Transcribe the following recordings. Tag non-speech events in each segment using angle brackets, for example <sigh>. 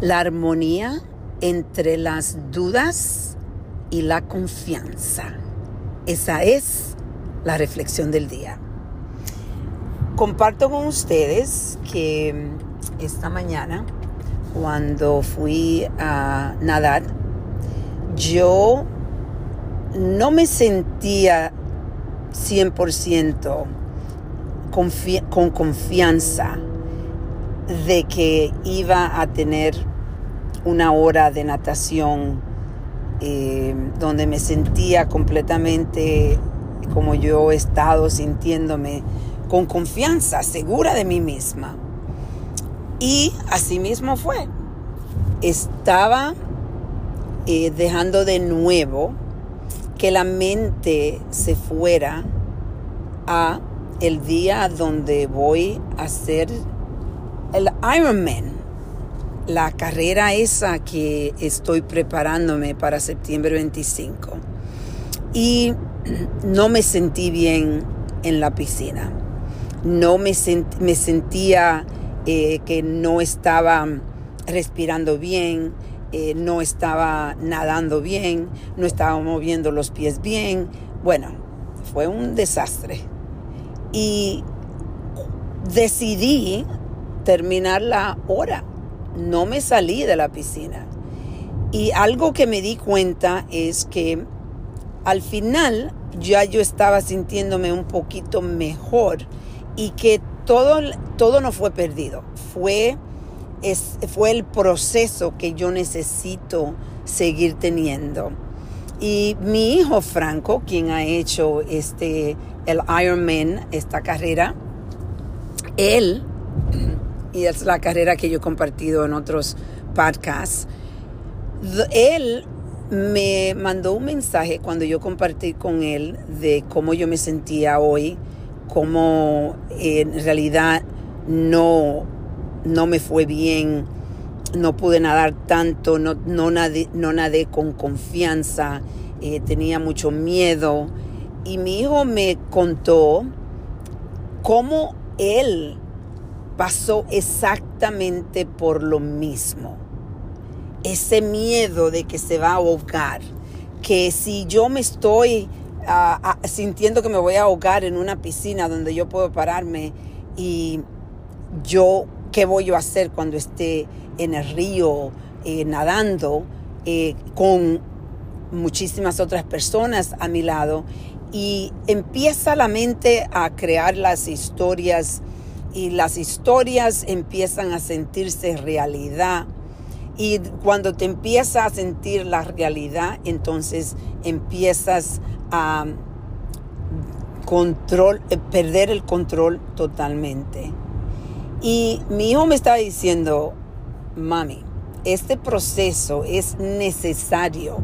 la armonía entre las dudas y la confianza. Esa es la reflexión del día. Comparto con ustedes que esta mañana, cuando fui a nadar, yo no me sentía 100% con confianza de que iba a tener una hora de natación eh, donde me sentía completamente como yo he estado sintiéndome con confianza, segura de mí misma. Y así mismo fue. Estaba eh, dejando de nuevo que la mente se fuera a el día donde voy a hacer el Ironman, la carrera esa que estoy preparándome para septiembre 25. Y <clears throat> no me sentí bien en la piscina. No me, me sentía eh, que no estaba respirando bien, eh, no estaba nadando bien, no estaba moviendo los pies bien. Bueno, fue un desastre. Y decidí terminar la hora. No me salí de la piscina. Y algo que me di cuenta es que al final ya yo estaba sintiéndome un poquito mejor y que todo, todo no fue perdido. Fue, es, fue el proceso que yo necesito seguir teniendo. Y mi hijo Franco, quien ha hecho este, el Ironman, esta carrera, él y es la carrera que yo he compartido en otros podcasts. Él me mandó un mensaje cuando yo compartí con él de cómo yo me sentía hoy, cómo en realidad no, no me fue bien, no pude nadar tanto, no, no, nadé, no nadé con confianza, eh, tenía mucho miedo. Y mi hijo me contó cómo él pasó exactamente por lo mismo. Ese miedo de que se va a ahogar, que si yo me estoy ah, ah, sintiendo que me voy a ahogar en una piscina donde yo puedo pararme y yo, ¿qué voy a hacer cuando esté en el río eh, nadando eh, con muchísimas otras personas a mi lado? Y empieza la mente a crear las historias y las historias empiezan a sentirse realidad. Y cuando te empiezas a sentir la realidad, entonces empiezas a control, eh, perder el control totalmente. Y mi hijo me estaba diciendo, mami, este proceso es necesario.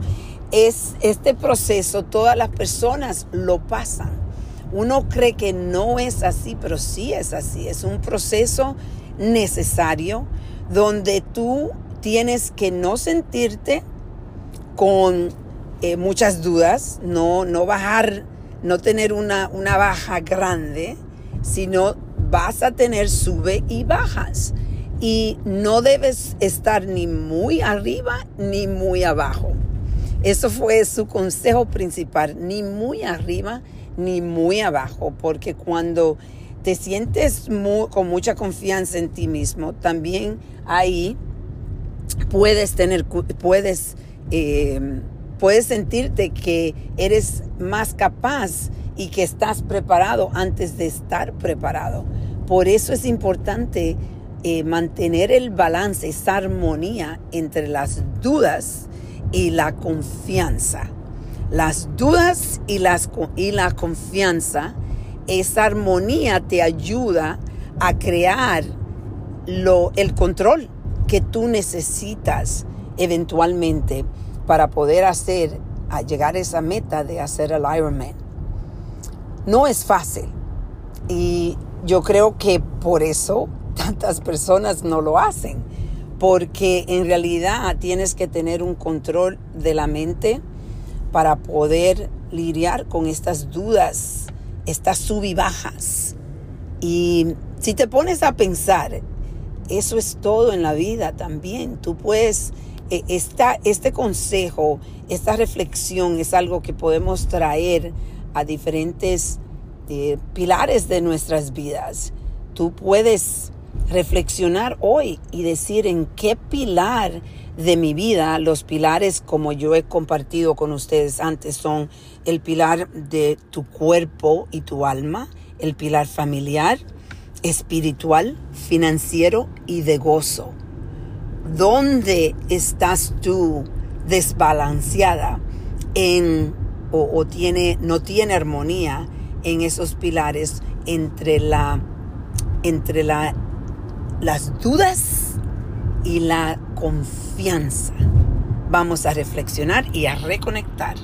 Es este proceso, todas las personas lo pasan. Uno cree que no es así, pero sí es así. Es un proceso necesario donde tú tienes que no sentirte con eh, muchas dudas, no, no bajar, no tener una, una baja grande, sino vas a tener sube y bajas. Y no debes estar ni muy arriba ni muy abajo. Eso fue su consejo principal, ni muy arriba ni muy abajo, porque cuando te sientes con mucha confianza en ti mismo, también ahí puedes tener, puedes, em, puedes sentirte que eres más capaz y que estás preparado antes de estar preparado. Por eso es importante eh, mantener el balance, esa armonía entre las dudas y la confianza. Las dudas y, las, y la confianza, esa armonía te ayuda a crear lo, el control que tú necesitas eventualmente para poder hacer, a llegar a esa meta de hacer el Ironman. No es fácil y yo creo que por eso tantas personas no lo hacen, porque en realidad tienes que tener un control de la mente, para poder lidiar con estas dudas, estas sub y bajas. Y si te pones a pensar, eso es todo en la vida también. Tú puedes, eh, este consejo, esta reflexión es algo que podemos traer a diferentes eh, pilares de nuestras vidas. Tú puedes reflexionar hoy y decir en qué pilar de mi vida, los pilares como yo he compartido con ustedes antes son el pilar de tu cuerpo y tu alma, el pilar familiar, espiritual, financiero y de gozo. ¿Dónde estás tú desbalanceada en o, tiene no tiene armonía en esos pilares entre la entre la las dudas y la confianza. Vamos a reflexionar y a reconectar